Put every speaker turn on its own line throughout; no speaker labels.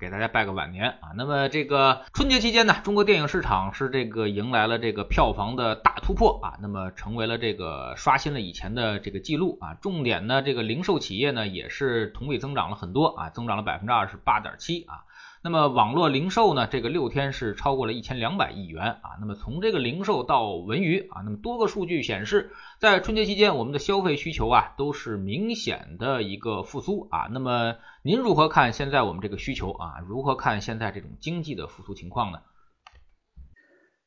给大家拜个晚年啊！那么这个春节期间呢，中国电影市场是这个迎来了这个票房的大突破啊，那么成为了这个刷新了以前的这个记录啊。重点呢，这个零售企业呢也是同比增长了很多啊，增长了百分之二十八点七啊。那么网络零售呢，这个六天是超过了一千两百亿元啊。那么从这个零售到文娱啊，那么多个数据显示，在春节期间，我们的消费需求啊都是明显的一个复苏啊。那么您如何看现在我们这个需求啊？如何看现在这种经济的复苏情况呢？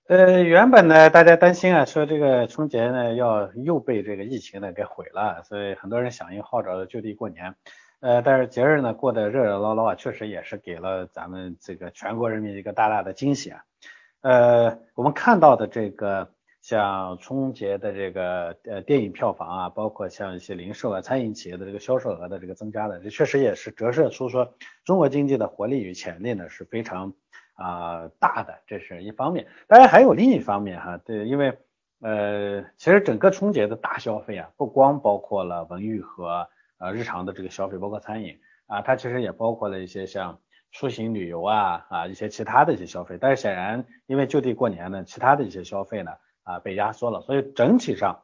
呃，原本呢，大家担心啊，说这个春节呢要又被这个疫情呢给毁了，所以很多人响应号召就地过年。呃，但是节日呢过得热热闹闹啊，确实也是给了咱们这个全国人民一个大大的惊喜啊。呃，我们看到的这个像春节的这个呃电影票房啊，包括像一些零售啊、餐饮企业的这个销售额的这个增加的，这确实也是折射出说中国经济的活力与潜力呢是非常啊大的，这是一方面。当然还有另一方面哈，对，因为呃其实整个春节的大消费啊，不光包括了文娱和呃，日常的这个消费，包括餐饮啊，它其实也包括了一些像出行旅游啊啊一些其他的一些消费。但是显然，因为就地过年呢，其他的一些消费呢啊被压缩了，所以整体上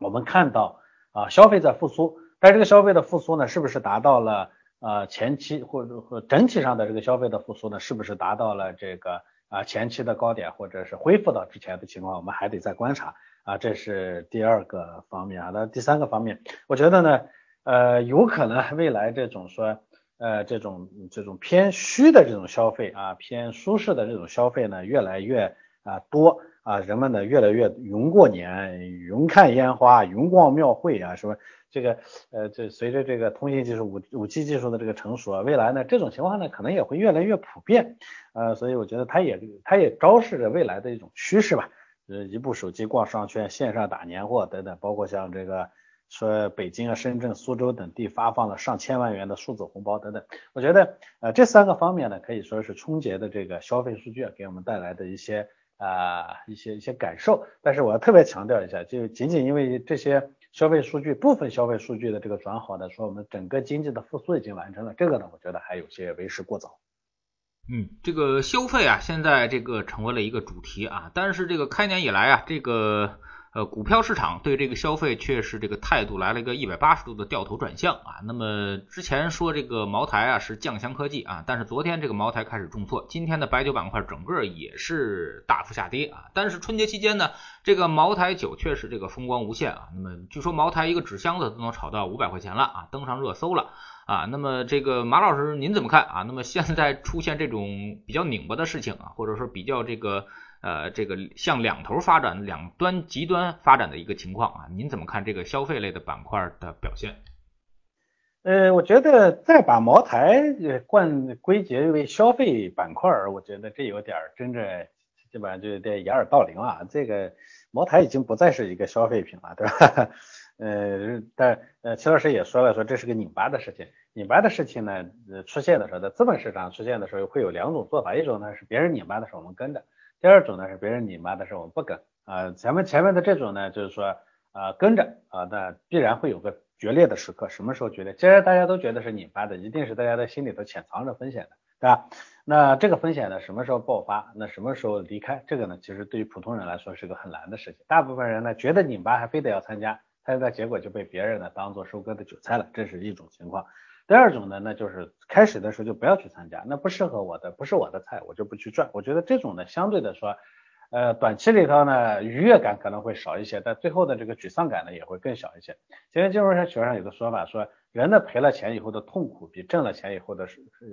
我们看到啊消费在复苏，但这个消费的复苏呢，是不是达到了呃前期或者或整体上的这个消费的复苏呢，是不是达到了这个啊前期的高点，或者是恢复到之前的情况，我们还得再观察啊，这是第二个方面啊。那第三个方面，我觉得呢。呃，有可能未来这种说，呃，这种这种偏虚的这种消费啊，偏舒适的这种消费呢，越来越啊多啊，人们呢越来越云过年、云看烟花、云逛庙会啊，什么这个呃，这随着这个通信技术五五 G 技术的这个成熟啊，未来呢这种情况呢可能也会越来越普遍，呃，所以我觉得它也它也昭示着未来的一种趋势吧，呃，一部手机逛商圈、线上打年货等等，包括像这个。说北京啊、深圳、苏州等地发放了上千万元的数字红包等等，我觉得呃这三个方面呢，可以说是春节的这个消费数据给我们带来的一些啊一些一些感受。但是我要特别强调一下，就仅仅因为这些消费数据部分消费数据的这个转好呢，说我们整个经济的复苏已经完成了，这个呢，我觉得还有些为时过早。
嗯，这个消费啊，现在这个成为了一个主题啊，但是这个开年以来啊，这个。呃，股票市场对这个消费却是这个态度来了一个一百八十度的掉头转向啊。那么之前说这个茅台啊是酱香科技啊，但是昨天这个茅台开始重挫，今天的白酒板块整个也是大幅下跌啊。但是春节期间呢，这个茅台酒确实这个风光无限啊。那么据说茅台一个纸箱子都能炒到五百块钱了啊，登上热搜了啊。那么这个马老师您怎么看啊？那么现在出现这种比较拧巴的事情啊，或者说比较这个。呃，这个向两头发展、两端极端发展的一个情况啊，您怎么看这个消费类的板块的表现？
呃，我觉得再把茅台冠归结为消费板块，我觉得这有点真正基本上就有点掩耳盗铃了。这个茅台已经不再是一个消费品了，对吧？呃，但呃，齐老师也说了，说这是个拧巴的事情。拧巴的事情呢，呃出现的时候，在资本市场出现的时候，会有两种做法，一种呢是别人拧巴的时候我们跟着。第二种呢是别人拧巴的时候我们不跟啊，前面前面的这种呢就是说啊跟着啊，那必然会有个决裂的时刻，什么时候决裂？既然大家都觉得是拧巴的，一定是大家的心里头潜藏着风险的，对吧？那这个风险呢什么时候爆发？那什么时候离开？这个呢其实对于普通人来说是个很难的事情，大部分人呢觉得拧巴还非得要参加，参加结果就被别人呢当做收割的韭菜了，这是一种情况。第二种呢，那就是开始的时候就不要去参加，那不适合我的，不是我的菜，我就不去赚。我觉得这种呢，相对的说，呃，短期里头呢，愉悦感可能会少一些，但最后的这个沮丧感呢，也会更小一些。前面金融学上有个说法，说人的赔了钱以后的痛苦，比挣了钱以后的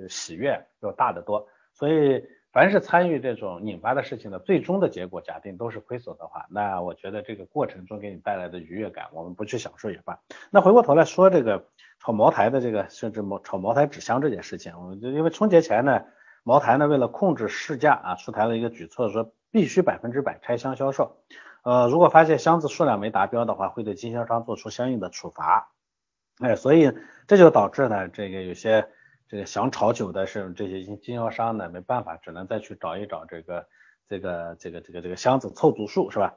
喜悦要大得多。所以，凡是参与这种拧巴的事情的，最终的结果，假定都是亏损的话，那我觉得这个过程中给你带来的愉悦感，我们不去享受也罢。那回过头来说这个。炒茅台的这个，甚至茅炒茅台纸箱这件事情，我们就因为春节前呢，茅台呢为了控制市价啊，出台了一个举措，说必须百分之百拆箱销售。呃，如果发现箱子数量没达标的话，会对经销商做出相应的处罚。哎，所以这就导致呢，这个有些这个想炒酒的是这些经经销商呢，没办法，只能再去找一找这个这个这个这个这个箱子凑足数，是吧？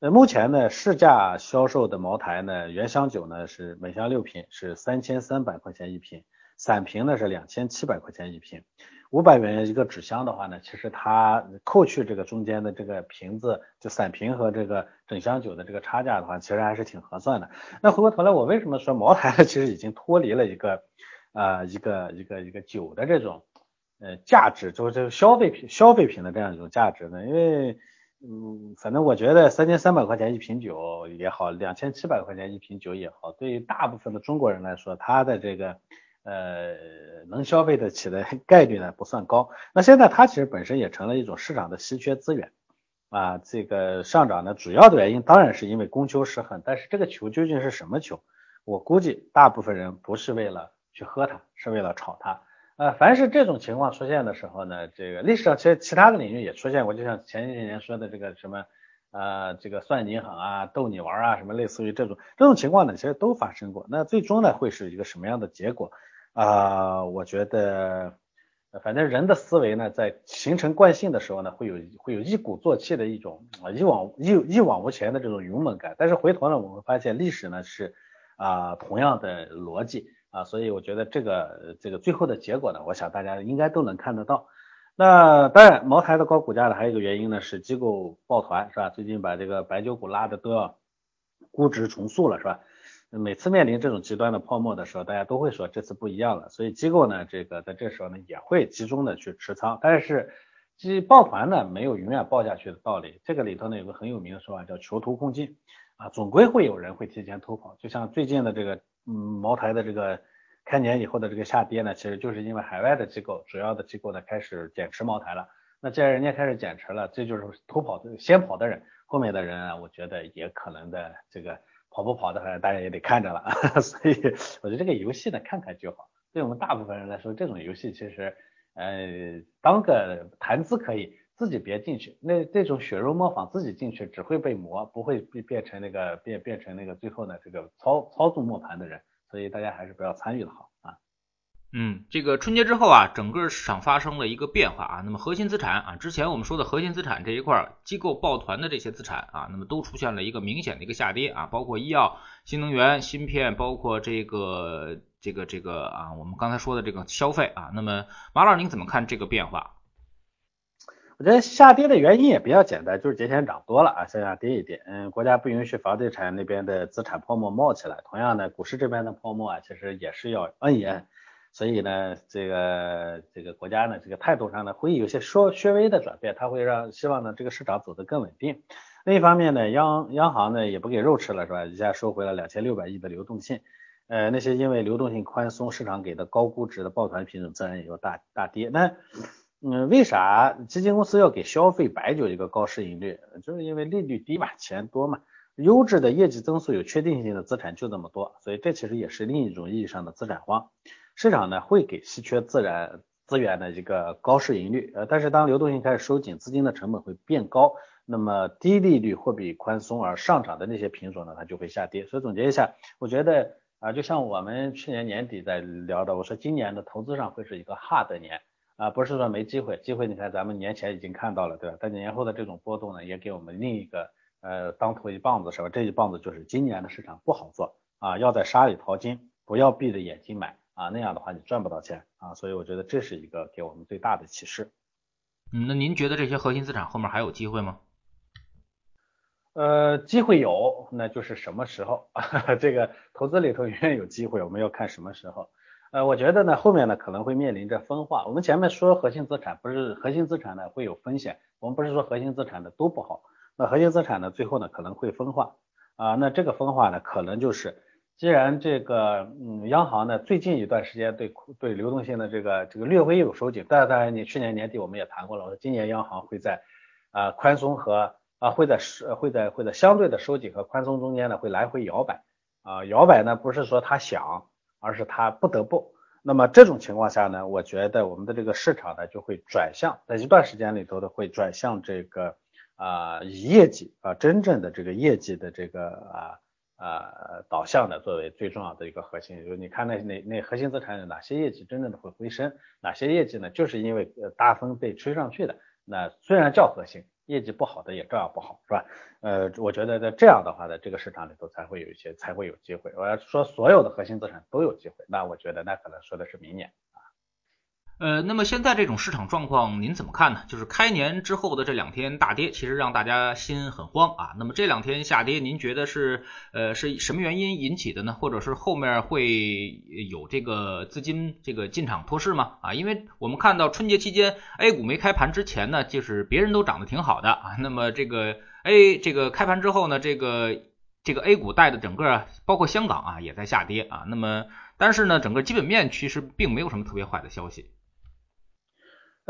呃，目前呢，市价销售的茅台呢，原香酒呢是每箱六瓶，是三千三百块钱一瓶，散瓶呢是两千七百块钱一瓶。五百元一个纸箱的话呢，其实它扣去这个中间的这个瓶子，就散瓶和这个整箱酒的这个差价的话，其实还是挺合算的。那回过头来，我为什么说茅台其实已经脱离了一个啊一个一个一个酒的这种呃价值，就是这个消费品消费品的这样一种价值呢？因为嗯，反正我觉得三千三百块钱一瓶酒也好，两千七百块钱一瓶酒也好，对于大部分的中国人来说，他的这个呃能消费得起的概率呢不算高。那现在它其实本身也成了一种市场的稀缺资源啊。这个上涨呢，主要的原因当然是因为供求失衡，但是这个球究竟是什么球？我估计大部分人不是为了去喝它，是为了炒它。呃，凡是这种情况出现的时候呢，这个历史上其实其他的领域也出现过，就像前些年说的这个什么，呃，这个算你狠啊，逗你玩啊，什么类似于这种这种情况呢，其实都发生过。那最终呢，会是一个什么样的结果啊？我觉得，反正人的思维呢，在形成惯性的时候呢，会有会有一鼓作气的一种啊一往一一往无前的这种勇猛感。但是回头呢，我们会发现历史呢是啊同样的逻辑。啊，所以我觉得这个这个最后的结果呢，我想大家应该都能看得到。那当然，茅台的高股价呢，还有一个原因呢，是机构抱团，是吧？最近把这个白酒股拉的都要估值重塑了，是吧？每次面临这种极端的泡沫的时候，大家都会说这次不一样了，所以机构呢，这个在这时候呢，也会集中的去持仓。但是，即抱团呢，没有永远抱下去的道理。这个里头呢，有个很有名的说法叫囚徒困境啊，总归会有人会提前偷跑。就像最近的这个。嗯，茅台的这个开年以后的这个下跌呢，其实就是因为海外的机构，主要的机构呢开始减持茅台了。那既然人家开始减持了，这就是偷跑的先跑的人，后面的人啊，我觉得也可能的这个跑不跑的，反正大家也得看着了。所以我觉得这个游戏呢，看看就好。对我们大部分人来说，这种游戏其实呃当个谈资可以，自己别进去。那这种血肉模仿自己进去，只会被磨，不会变变成那个变变成那个最后呢这个操操纵磨盘的人。所以大家还是不要参与的好啊。
嗯，这个春节之后啊，整个市场发生了一个变化啊。那么核心资产啊，之前我们说的核心资产这一块，机构抱团的这些资产啊，那么都出现了一个明显的一个下跌啊，包括医药、新能源、芯片，包括这个这个这个啊，我们刚才说的这个消费啊。那么马老师您怎么看这个变化？
我觉得下跌的原因也比较简单，就是节前涨多了啊，向下跌一点。嗯，国家不允许房地产那边的资产泡沫冒起来。同样的，股市这边的泡沫啊，其实也是要摁一摁。所以呢，这个这个国家呢，这个态度上呢，会有些说稍微的转变，它会让希望呢这个市场走得更稳定。另一方面呢，央央行呢也不给肉吃了，是吧？一下收回了两千六百亿的流动性。呃，那些因为流动性宽松，市场给的高估值的抱团品种，自然也就大大跌。那嗯，为啥基金公司要给消费白酒一个高市盈率？就是因为利率低嘛，钱多嘛，优质的业绩增速有确定性的资产就这么多，所以这其实也是另一种意义上的资产荒。市场呢会给稀缺自然资源的一个高市盈率，呃，但是当流动性开始收紧，资金的成本会变高，那么低利率货币宽松而上涨的那些品种呢，它就会下跌。所以总结一下，我觉得啊，就像我们去年年底在聊的，我说今年的投资上会是一个 hard 年。啊，不是说没机会，机会你看咱们年前已经看到了，对吧？但年后的这种波动呢，也给我们另一个呃当头一棒子，是吧？这一棒子就是今年的市场不好做啊，要在沙里淘金，不要闭着眼睛买啊，那样的话你赚不到钱啊，所以我觉得这是一个给我们最大的启示。
嗯，那您觉得这些核心资产后面还有机会吗？
呃，机会有，那就是什么时候？这个投资里头永远有机会，我们要看什么时候。呃，我觉得呢，后面呢可能会面临着分化。我们前面说核心资产，不是核心资产呢会有风险，我们不是说核心资产的都不好。那核心资产呢，最后呢可能会分化啊。那这个分化呢，可能就是，既然这个嗯，央行呢最近一段时间对对流动性的这个这个略微有收紧，但当然你去年年底我们也谈过了，我说今年央行会在啊宽松和啊会在是会在会在相对的收紧和宽松中间呢会来回摇摆啊摇摆呢不是说他想。而是他不得不，那么这种情况下呢，我觉得我们的这个市场呢就会转向，在一段时间里头的会转向这个啊以业绩啊真正的这个业绩的这个啊呃导向的作为最重要的一个核心。就是你看那那那核心资产有哪些业绩真正的会回升，哪些业绩呢？就是因为大风被吹上去的，那虽然叫核心。业绩不好的也照样不好，是吧？呃，我觉得在这样的话呢，这个市场里头才会有一些，才会有机会。我要说所有的核心资产都有机会，那我觉得那可能说的是明年。
呃，那么现在这种市场状况您怎么看呢？就是开年之后的这两天大跌，其实让大家心很慌啊。那么这两天下跌，您觉得是呃是什么原因引起的呢？或者是后面会有这个资金这个进场托市吗？啊，因为我们看到春节期间 A 股没开盘之前呢，就是别人都涨得挺好的啊。那么这个 A 这个开盘之后呢，这个这个 A 股带的整个包括香港啊也在下跌啊。那么但是呢，整个基本面其实并没有什么特别坏的消息。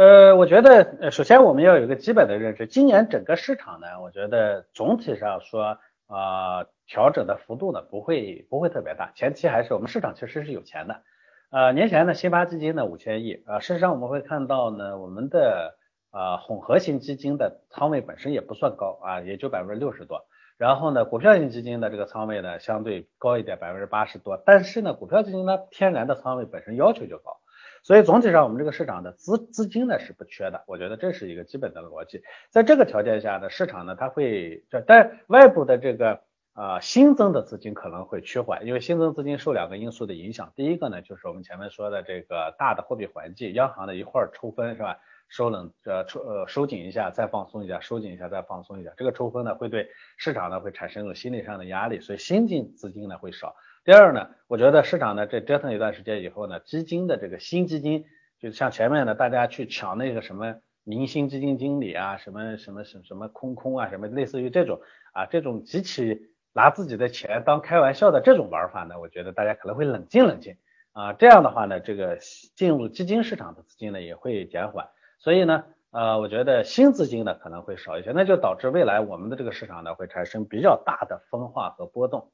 呃，我觉得，呃，首先我们要有一个基本的认知，今年整个市场呢，我觉得总体上说，啊，调整的幅度呢不会不会特别大，前期还是我们市场确实是有钱的，呃，年前呢新发基金呢五千亿，啊，事实上我们会看到呢，我们的啊混合型基金的仓位本身也不算高啊，也就百分之六十多，然后呢股票型基金的这个仓位呢相对高一点，百分之八十多，但是呢股票基金呢天然的仓位本身要求就高。所以总体上，我们这个市场的资资金呢是不缺的，我觉得这是一个基本的逻辑。在这个条件下呢，市场呢它会，但外部的这个啊新增的资金可能会趋缓，因为新增资金受两个因素的影响。第一个呢，就是我们前面说的这个大的货币环境，央行呢一会儿抽分是吧？收冷呃抽呃收紧一下，再放松一下，收紧一下再放松一下，这个抽风呢会对市场呢会产生一种心理上的压力，所以新进资金呢会少。第二呢，我觉得市场呢这折腾一段时间以后呢，基金的这个新基金，就像前面呢大家去抢那个什么明星基金经理啊，什么什么什么什么空空啊，什么类似于这种啊这种极其拿自己的钱当开玩笑的这种玩法呢，我觉得大家可能会冷静冷静啊，这样的话呢，这个进入基金市场的资金呢也会减缓，所以呢，呃，我觉得新资金呢可能会少一些，那就导致未来我们的这个市场呢会产生比较大的分化和波动。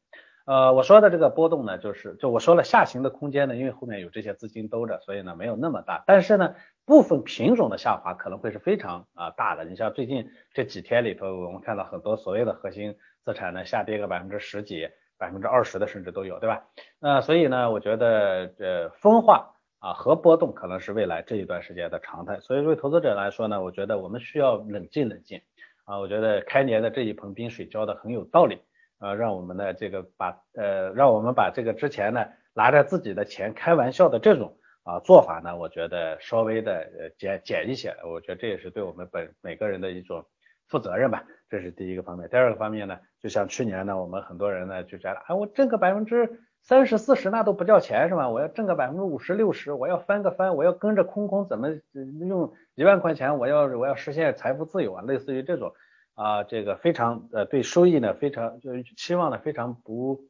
呃，我说的这个波动呢，就是就我说了下行的空间呢，因为后面有这些资金兜着，所以呢没有那么大。但是呢，部分品种的下滑可能会是非常啊大的。你像最近这几天里头，我们看到很多所谓的核心资产呢下跌个百分之十几、百分之二十的甚至都有，对吧？那所以呢，我觉得这分化啊和波动可能是未来这一段时间的常态。所以对投资者来说呢，我觉得我们需要冷静冷静啊。我觉得开年的这一盆冰水浇的很有道理。呃，让我们呢这个把呃，让我们把这个之前呢拿着自己的钱开玩笑的这种啊做法呢，我觉得稍微的呃减减一些，我觉得这也是对我们本每个人的一种负责任吧，这是第一个方面。第二个方面呢，就像去年呢，我们很多人呢就觉得，啊，我挣个百分之三十四十那都不叫钱是吧？我要挣个百分之五十六十，我要翻个翻，我要跟着空空怎么用一万块钱，我要我要实现财富自由啊，类似于这种。啊，这个非常呃，对收益呢非常就是期望呢非常不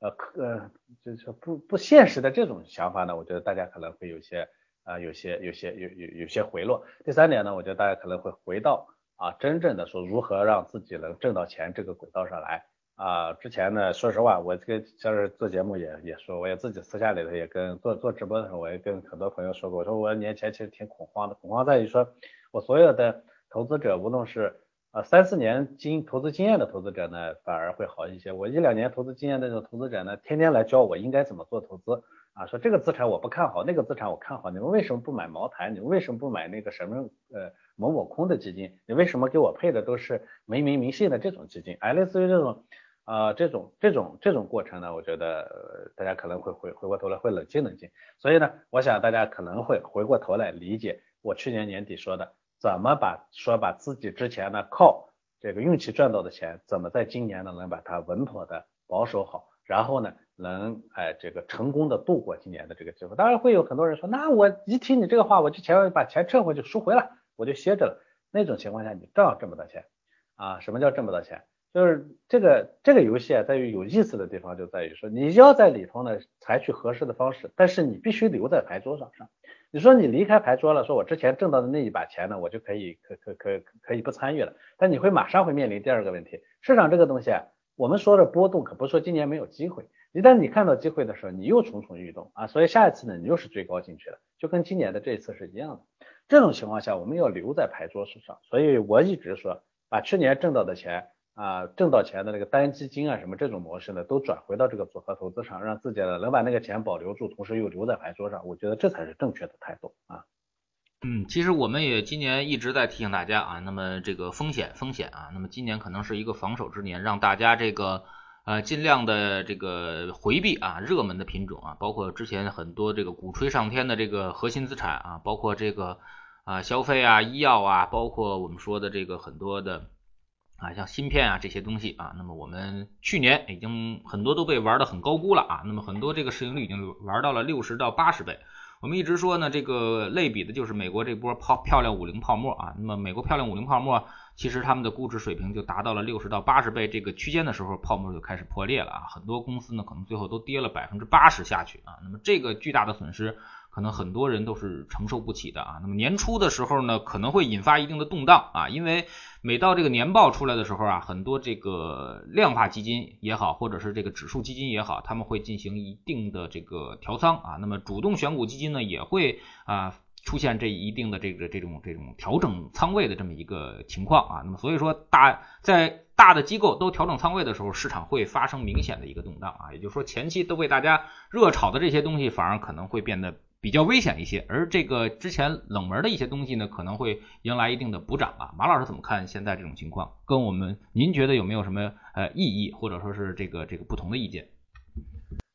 呃可呃就是不不现实的这种想法呢，我觉得大家可能会有些啊有些有些有有有些回落。第三点呢，我觉得大家可能会回到啊真正的说如何让自己能挣到钱这个轨道上来啊。之前呢，说实话，我这个像是做节目也也说，我也自己私下里头也跟做做直播的时候，我也跟很多朋友说过，我说我年前其实挺恐慌的，恐慌在于说我所有的投资者无论是三四年经投资经验的投资者呢，反而会好一些。我一两年投资经验的这种投资者呢，天天来教我应该怎么做投资啊，说这个资产我不看好，那个资产我看好，你们为什么不买茅台？你们为什么不买那个什么呃某某空的基金？你为什么给我配的都是没名没姓的这种基金？哎，类似于这种啊这种这种这种过程呢，我觉得大家可能会回回过头来会冷静冷静。所以呢，我想大家可能会回过头来理解我去年年底说的。怎么把说把自己之前呢靠这个运气赚到的钱，怎么在今年呢能把它稳妥的保守好，然后呢能哎这个成功的度过今年的这个机会。当然会有很多人说，那我一听你这个话，我就前面把钱撤回去赎回了，我就歇着了。那种情况下你照样挣不到钱啊？什么叫挣不到钱？就是这个这个游戏啊，在于有意思的地方就在于说，你要在里头呢采取合适的方式，但是你必须留在牌桌上上。你说你离开牌桌了，说我之前挣到的那一把钱呢，我就可以可可可可以不参与了。但你会马上会面临第二个问题，市场这个东西啊，我们说的波动可不是说今年没有机会，一旦你看到机会的时候，你又蠢蠢欲动啊，所以下一次呢，你又是追高进去了，就跟今年的这一次是一样的。这种情况下，我们要留在牌桌上，所以我一直说，把去年挣到的钱。啊挣到钱的那个单基金啊什么这种模式呢，都转回到这个组合投资上，让自己呢能把那个钱保留住，同时又留在牌桌上，我觉得这才是正确的态度啊。
嗯，其实我们也今年一直在提醒大家啊，那么这个风险风险啊，那么今年可能是一个防守之年，让大家这个呃尽量的这个回避啊热门的品种啊，包括之前很多这个鼓吹上天的这个核心资产啊，包括这个啊消费啊医药啊，包括我们说的这个很多的啊像芯片啊这些东西啊，那么我们去年已经很多都被玩的很高估了啊，那么很多这个市盈率已经玩到了六十到八十倍。我们一直说呢，这个类比的就是美国这波泡漂亮五零泡沫啊。那么美国漂亮五零泡沫，其实他们的估值水平就达到了六十到八十倍这个区间的时候，泡沫就开始破裂了啊。很多公司呢，可能最后都跌了百分之八十下去啊。那么这个巨大的损失。可能很多人都是承受不起的啊。那么年初的时候呢，可能会引发一定的动荡啊，因为每到这个年报出来的时候啊，很多这个量化基金也好，或者是这个指数基金也好，他们会进行一定的这个调仓啊。那么主动选股基金呢，也会啊出现这一定的这个这种这种调整仓位的这么一个情况啊。那么所以说大在大的机构都调整仓位的时候，市场会发生明显的一个动荡啊。也就是说前期都被大家热炒的这些东西，反而可能会变得。比较危险一些，而这个之前冷门的一些东西呢，可能会迎来一定的补涨啊。马老师怎么看现在这种情况？跟我们您觉得有没有什么呃意义，或者说是这个这个不同的意见？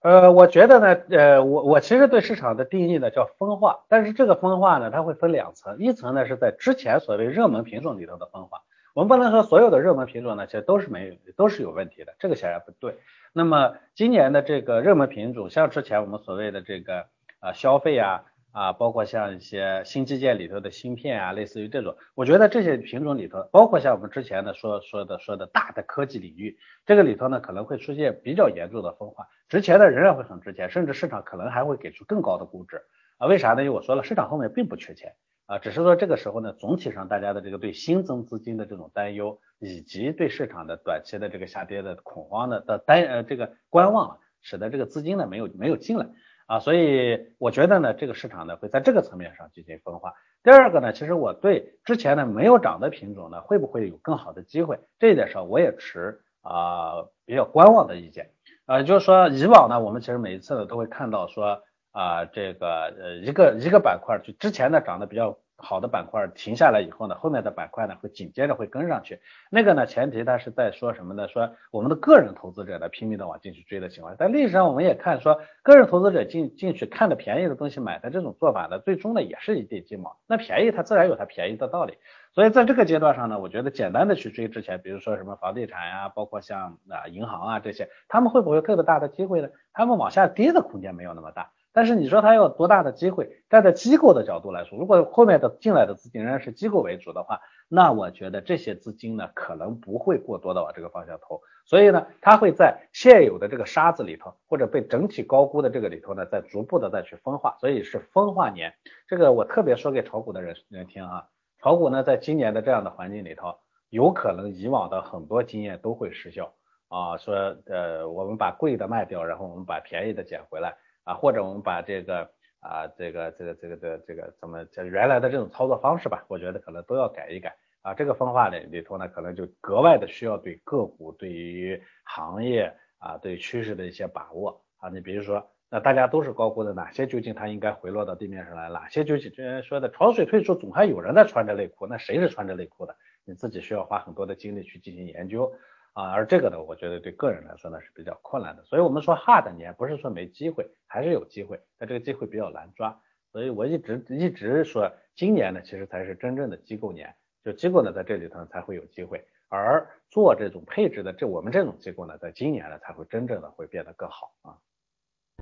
呃，我觉得呢，呃，我我其实对市场的定义呢叫分化，但是这个分化呢，它会分两层，一层呢是在之前所谓热门品种里头的分化，我们不能说所有的热门品种呢其实都是没有都是有问题的，这个显然不对。那么今年的这个热门品种，像之前我们所谓的这个。啊，消费啊，啊，包括像一些新基建里头的芯片啊，类似于这种，我觉得这些品种里头，包括像我们之前的说说的说的大的科技领域，这个里头呢可能会出现比较严重的分化，值钱的仍然会很值钱，甚至市场可能还会给出更高的估值啊？为啥呢？因为我说了，市场后面并不缺钱啊，只是说这个时候呢，总体上大家的这个对新增资金的这种担忧，以及对市场的短期的这个下跌的恐慌的的担呃这个观望，使得这个资金呢没有没有进来。啊，所以我觉得呢，这个市场呢会在这个层面上进行分化。第二个呢，其实我对之前呢没有涨的品种呢，会不会有更好的机会，这一点上我也持啊比较观望的意见。呃，就是说以往呢，我们其实每一次呢都会看到说啊这个呃一个一个板块就之前呢涨得比较。好的板块停下来以后呢，后面的板块呢会紧接着会跟上去。那个呢，前提它是在说什么呢？说我们的个人投资者呢拼命的往进去追的情况。但历史上我们也看说，个人投资者进进去看的便宜的东西买的这种做法呢，最终呢也是一地鸡毛。那便宜它自然有它便宜的道理。所以在这个阶段上呢，我觉得简单的去追之前，比如说什么房地产呀，包括像啊银行啊这些，他们会不会有更大的机会呢？他们往下跌的空间没有那么大。但是你说它有多大的机会？站在机构的角度来说，如果后面的进来的资金仍然是机构为主的话，那我觉得这些资金呢，可能不会过多的往这个方向投。所以呢，它会在现有的这个沙子里头，或者被整体高估的这个里头呢，再逐步的再去分化。所以是分化年。这个我特别说给炒股的人人听啊，炒股呢，在今年的这样的环境里头，有可能以往的很多经验都会失效啊。说呃，我们把贵的卖掉，然后我们把便宜的捡回来。啊，或者我们把这个啊，这个这个这个的这个怎么这原来的这种操作方式吧，我觉得可能都要改一改啊。这个分化里里头呢，可能就格外的需要对个股、对于行业啊、对趋势的一些把握啊。你比如说，那大家都是高估的，哪些究竟它应该回落到地面上来？哪些究竟之前说的潮水退出，总还有人在穿着内裤，那谁是穿着内裤的？你自己需要花很多的精力去进行研究。啊，而这个呢，我觉得对个人来说呢是比较困难的，所以我们说 hard 年不是说没机会，还是有机会，但这个机会比较难抓，所以我一直一直说今年呢其实才是真正的机构年，就机构呢在这里头才会有机会，而做这种配置的这我们这种机构呢，在今年呢才会真正的会变得更好啊。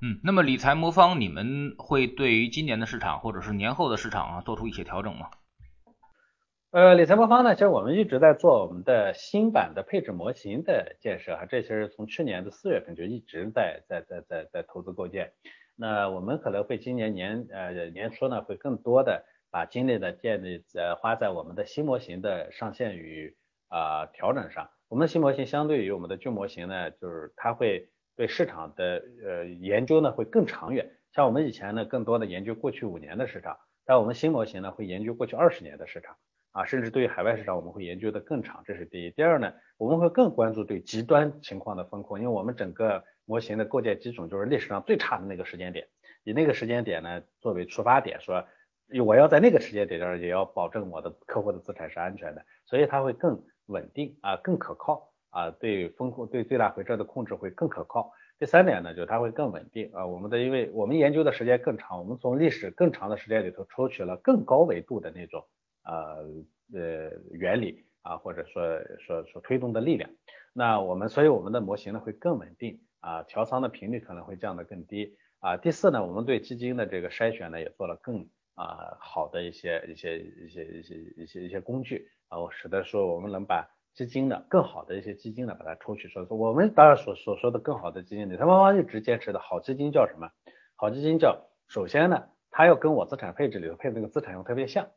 嗯，那么理财魔方你们会对于今年的市场或者是年后的市场啊做出一些调整吗？
呃，理财魔方呢，其实我们一直在做我们的新版的配置模型的建设哈，这其实从去年的四月份就一直在在在在在投资构建。那我们可能会今年年呃年初呢，会更多的把精力的建立呃花在我们的新模型的上线与啊调整上。我们的新模型相对于我们的旧模型呢，就是它会对市场的呃研究呢会更长远。像我们以前呢，更多的研究过去五年的市场，但我们新模型呢会研究过去二十年的市场。啊，甚至对于海外市场我们会研究的更长，这是第一。第二呢，我们会更关注对极端情况的风控，因为我们整个模型的构建基准就是历史上最差的那个时间点，以那个时间点呢作为出发点，说我要在那个时间点上也要保证我的客户的资产是安全的，所以它会更稳定啊，更可靠啊，对风控对最大回撤的控制会更可靠。第三点呢，就是它会更稳定啊，我们的因为我们研究的时间更长，我们从历史更长的时间里头抽取了更高维度的那种。呃呃原理啊，或者说说说推动的力量，那我们所以我们的模型呢会更稳定啊，调仓的频率可能会降得更低啊。第四呢，我们对基金的这个筛选呢也做了更啊好的一些一些一些一些一些一些工具啊，使得说我们能把基金的更好的一些基金呢把它抽取出来。我们当然所所说的更好的基金，理财方方一直坚持的好基金叫什么？好基金叫首先呢，它要跟我资产配置里头配的那个资产用特别像。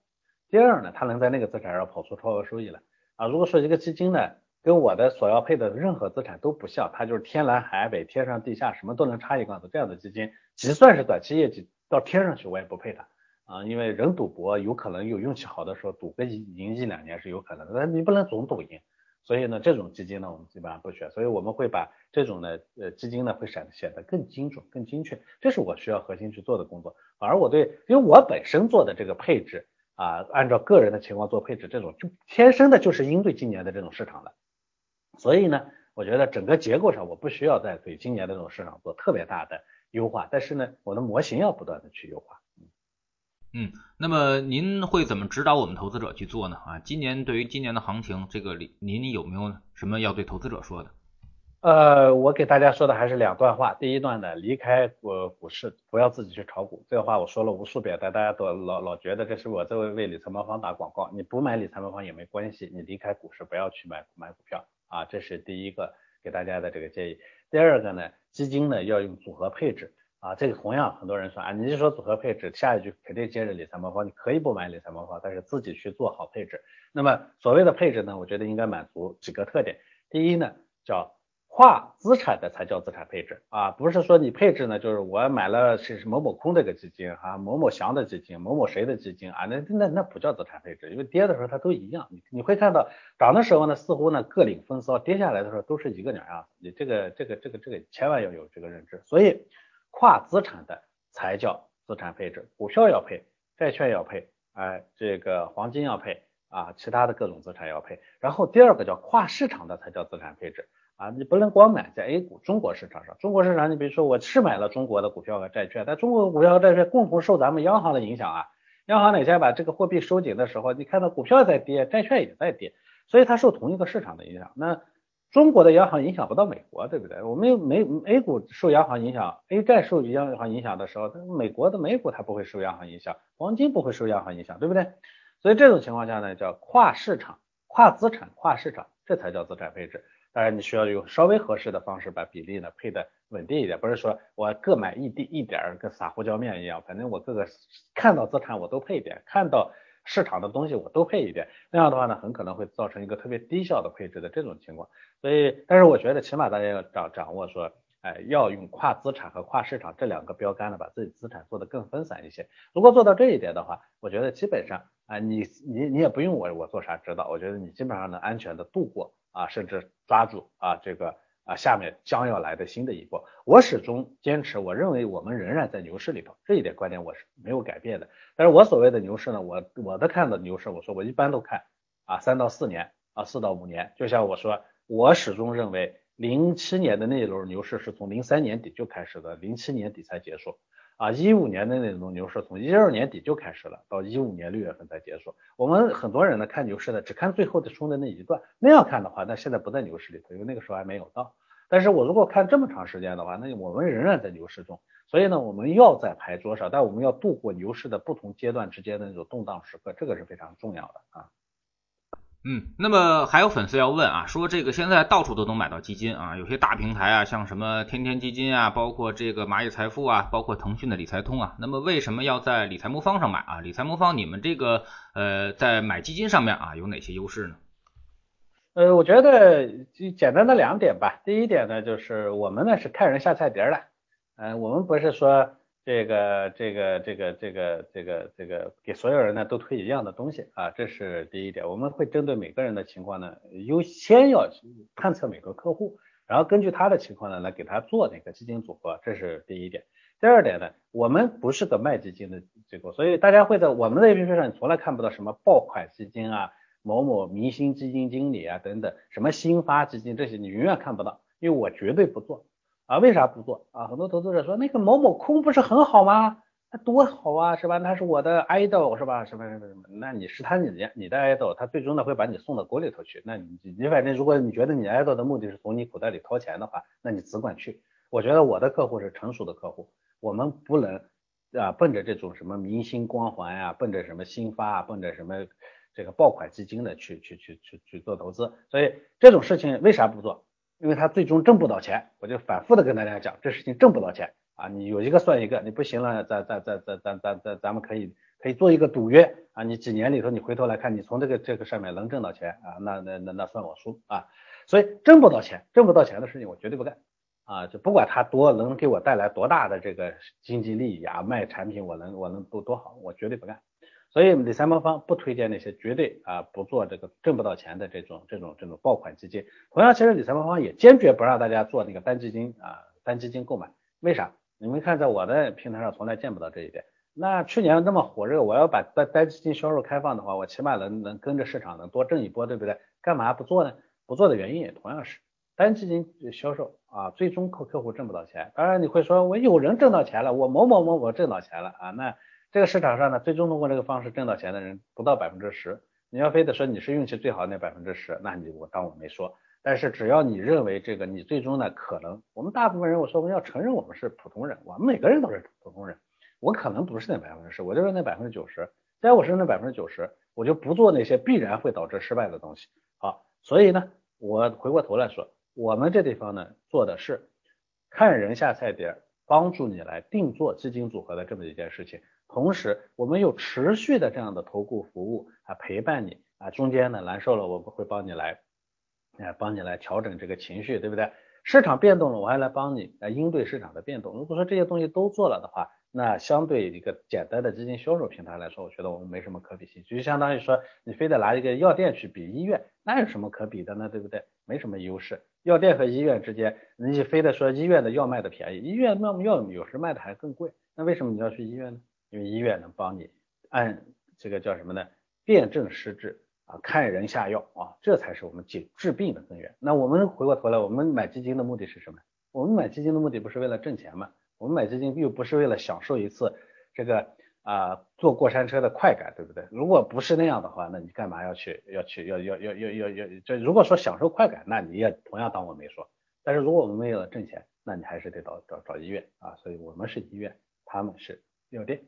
第二呢，它能在那个资产上跑出超额收益来啊。如果说一个基金呢，跟我的所要配的任何资产都不像，它就是天南海北、天上地下什么都能插一杠子，这样的基金，即算是短期业绩到天上去，我也不配它啊。因为人赌博有可能有运气好的时候赌个赢一两年是有可能的，但你不能总赌赢。所以呢，这种基金呢，我们基本上不选。所以我们会把这种呢呃基金呢，会显显得更精准、更精确。这是我需要核心去做的工作。反而我对，因为我本身做的这个配置。啊，按照个人的情况做配置，这种就天生的就是应对今年的这种市场的，所以呢，我觉得整个结构上我不需要再对今年的这种市场做特别大的优化，但是呢，我的模型要不断的去优化。
嗯，那么您会怎么指导我们投资者去做呢？啊，今年对于今年的行情，这个您您有没有什么要对投资者说的？
呃，我给大家说的还是两段话。第一段呢，离开股股市，不要自己去炒股。这个话我说了无数遍，但大家都老老觉得这是我在为为理财魔方打广告。你不买理财魔方也没关系，你离开股市，不要去买买股票啊，这是第一个给大家的这个建议。第二个呢，基金呢要用组合配置啊，这个同样很多人说啊，你就说组合配置，下一句肯定接着理财魔方，你可以不买理财魔方，但是自己去做好配置。那么所谓的配置呢，我觉得应该满足几个特点。第一呢，叫跨资产的才叫资产配置。啊，不是说你配置呢，就是我买了是某某空这个基金啊，某某祥的基金，某某谁的基金啊，那那那不叫资产配置，因为跌的时候它都一样，你你会看到涨的时候呢，似乎呢各领风骚，跌下来的时候都是一个鸟样，你这个这个这个这个千万要有这个认知，所以跨资产的才叫资产配置，股票要配，债券要配，哎，这个黄金要配啊，其他的各种资产要配，然后第二个叫跨市场的才叫资产配置。啊，你不能光买在 A 股中国市场上，中国市场你比如说我是买了中国的股票和债券，但中国股票和债券共同受咱们央行的影响啊，央行哪天把这个货币收紧的时候，你看到股票在跌，债券也在跌，所以它受同一个市场的影响。那中国的央行影响不到美国，对不对？我们美 A 股受央行影响，A 债受央行影响的时候，美国的美股它不会受央行影响，黄金不会受央行影响，对不对？所以这种情况下呢，叫跨市场、跨资产、跨市场，这才叫资产配置。当然，你需要用稍微合适的方式把比例呢配的稳定一点，不是说我各买一滴一点儿，跟撒胡椒面一样，反正我各个看到资产我都配一点，看到市场的东西我都配一点，那样的话呢，很可能会造成一个特别低效的配置的这种情况。所以，但是我觉得起码大家要掌掌握说，哎，要用跨资产和跨市场这两个标杆呢，把自己资产做得更分散一些。如果做到这一点的话，我觉得基本上啊，你你你也不用我我做啥指导，我觉得你基本上能安全的度过。啊，甚至抓住啊这个啊下面将要来的新的一波，我始终坚持，我认为我们仍然在牛市里头，这一点观点我是没有改变的。但是我所谓的牛市呢，我我的看的牛市，我说我一般都看啊三到四年啊四到五年，就像我说，我始终认为零七年的那一轮牛市是从零三年底就开始的，零七年底才结束。啊，一五年的那种牛市从一二年底就开始了，到一五年六月份才结束。我们很多人呢看牛市呢，只看最后的冲的那一段，那样看的话，那现在不在牛市里头，因为那个时候还没有到。但是我如果看这么长时间的话，那我们仍然在牛市中。所以呢，我们要在牌桌上，但我们要度过牛市的不同阶段之间的那种动荡时刻，这个是非常重要的啊。
嗯，那么还有粉丝要问啊，说这个现在到处都能买到基金啊，有些大平台啊，像什么天天基金啊，包括这个蚂蚁财富啊，包括腾讯的理财通啊，那么为什么要在理财魔方上买啊？理财魔方你们这个呃在买基金上面啊有哪些优势呢？
呃，我觉得就简单的两点吧，第一点呢就是我们呢是看人下菜碟的，嗯，我们不是说这个这个这个这个这个这个给所有人呢都推一样的东西啊，这是第一点。我们会针对每个人的情况呢，优先要探测每个客户，然后根据他的情况呢来给他做那个基金组合，这是第一点。第二点呢，我们不是个卖基金的机构，所以大家会在我们的 APP 上从来看不到什么爆款基金啊、某某明星基金经理啊等等，什么新发基金这些你永远看不到，因为我绝对不做。啊，为啥不做啊？很多投资者说那个某某空不是很好吗？那多好啊，是吧？那是我的 idol，是吧？什么什么什么？那你是他你你的 idol，他最终呢会把你送到锅里头去。那你你反正如果你觉得你 idol 的目的是从你口袋里掏钱的话，那你只管去。我觉得我的客户是成熟的客户，我们不能啊奔着这种什么明星光环呀，奔着什么新发啊，奔着什么这个爆款基金的去去去去去做投资。所以这种事情为啥不做？因为他最终挣不到钱，我就反复的跟大家讲，这事情挣不到钱啊，你有一个算一个，你不行了，咱咱咱咱咱咱咱咱们可以可以做一个赌约啊，你几年里头你回头来看，你从这个这个上面能挣到钱啊，那那那那算我输啊，所以挣不到钱，挣不到钱的事情我绝对不干啊，就不管他多能给我带来多大的这个经济利益啊，卖产品我能我能多多好，我绝对不干。所以理财魔方不推荐那些绝对啊不做这个挣不到钱的这种这种这种爆款基金。同样，其实理财魔方也坚决不让大家做那个单基金啊单基金购买。为啥？你们看在我的平台上从来见不到这一点。那去年那么火热，我要把单单基金销售开放的话，我起码能能跟着市场能多挣一波，对不对？干嘛不做呢？不做的原因也同样是单基金销售啊，最终客客户挣不到钱。当然你会说，我有人挣到钱了，我某某某某挣到钱了啊，那。这个市场上呢，最终通过这个方式挣到钱的人不到百分之十。你要非得说你是运气最好那百分之十，那你我当我没说。但是只要你认为这个你最终呢可能，我们大部分人我说我们要承认我们是普通人，我们每个人都是普通人。我可能不是那百分之十，我就是那百分之九十。在我是那百分之九十，我就不做那些必然会导致失败的东西。好，所以呢，我回过头来说，我们这地方呢做的是看人下菜碟，帮助你来定做基金组合的这么一件事情。同时，我们有持续的这样的投顾服务啊，陪伴你啊，中间呢难受了，我们会帮你来，哎，帮你来调整这个情绪，对不对？市场变动了，我还来帮你来应对市场的变动。如果说这些东西都做了的话，那相对一个简单的基金销售平台来说，我觉得我们没什么可比性。就相当于说，你非得拿一个药店去比医院，那有什么可比的呢？对不对？没什么优势。药店和医院之间，你非得说医院的药卖的便宜，医院那药有时卖的还更贵，那为什么你要去医院呢？因为医院能帮你按这个叫什么呢？辨证施治啊，看人下药啊，这才是我们解治病的根源。那我们回过头来，我们买基金的目的是什么？我们买基金的目的不是为了挣钱吗？我们买基金又不是为了享受一次这个啊坐过山车的快感，对不对？如果不是那样的话，那你干嘛要去要去要要要要要要？就如果说享受快感，那你也同样当我没说。但是如果我们为了挣钱，那你还是得找找找医院啊。所以我们是医院，他们是药店。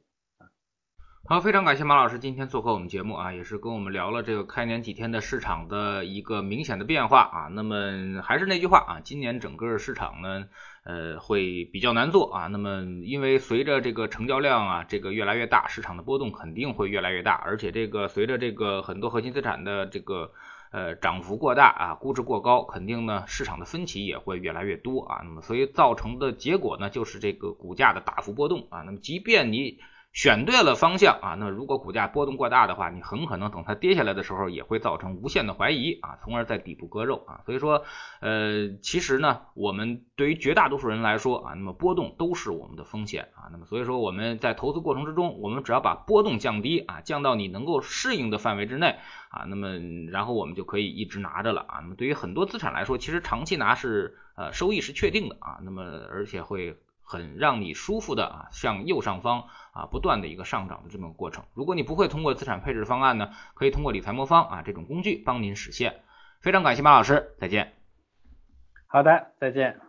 好，非常感谢马老师今天做客我们节目啊，也是跟我们聊了这个开年几天的市场的一个明显的变化啊。那么还是那句话啊，今年整个市场呢，呃，会比较难做啊。那么因为随着这个成交量啊，这个越来越大，市场的波动肯定会越来越大，而且这个随着这个很多核心资产的这个呃涨幅过大啊，估值过高，肯定呢市场的分歧也会越来越多啊。那么所以造成的结果呢，就是这个股价的大幅波动啊。那么即便你选对了方向啊，那如果股价波动过大的话，你很可能等它跌下来的时候，也会造成无限的怀疑啊，从而在底部割肉啊。所以说，呃，其实呢，我们对于绝大多数人来说啊，那么波动都是我们的风险啊。那么所以说我们在投资过程之中，我们只要把波动降低啊，降到你能够适应的范围之内啊，那么然后我们就可以一直拿着了啊。那么对于很多资产来说，其实长期拿是呃收益是确定的啊，那么而且会。很让你舒服的啊，向右上方啊不断的一个上涨的这么个过程。如果你不会通过资产配置方案呢，可以通过理财魔方啊这种工具帮您实现。非常感谢马老师，再见。
好的，再见。